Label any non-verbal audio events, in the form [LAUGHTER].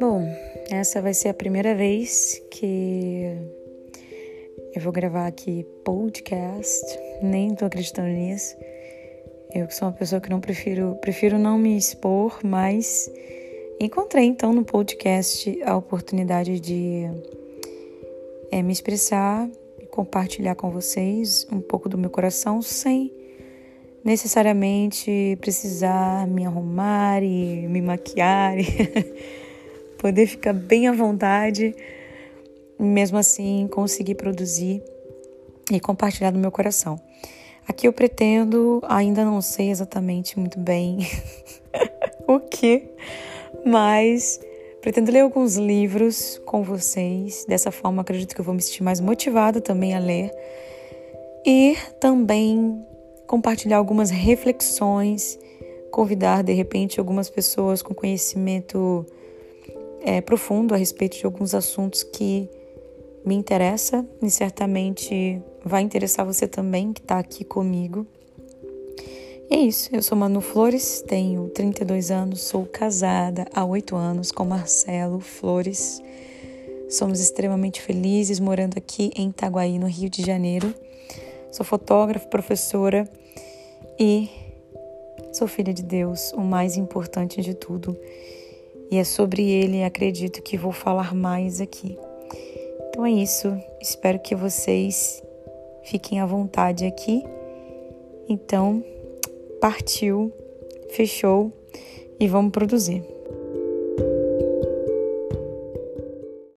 Bom, essa vai ser a primeira vez que eu vou gravar aqui podcast, nem tô acreditando nisso. Eu que sou uma pessoa que não prefiro, prefiro não me expor, mas encontrei então no podcast a oportunidade de é, me expressar e compartilhar com vocês um pouco do meu coração sem necessariamente precisar me arrumar e me maquiar e [LAUGHS] poder ficar bem à vontade, mesmo assim conseguir produzir e compartilhar do meu coração. Aqui eu pretendo, ainda não sei exatamente muito bem [LAUGHS] o que, mas pretendo ler alguns livros com vocês. Dessa forma, acredito que eu vou me sentir mais motivada também a ler e também compartilhar algumas reflexões, convidar de repente algumas pessoas com conhecimento é, profundo a respeito de alguns assuntos que me interessa e certamente vai interessar você também que está aqui comigo. E é isso, eu sou Manu Flores, tenho 32 anos, sou casada há 8 anos com Marcelo Flores. Somos extremamente felizes morando aqui em Itaguaí, no Rio de Janeiro. Sou fotógrafa, professora e sou filha de Deus, o mais importante de tudo. E é sobre ele, acredito que vou falar mais aqui. Então é isso. Espero que vocês fiquem à vontade aqui. Então, partiu, fechou e vamos produzir.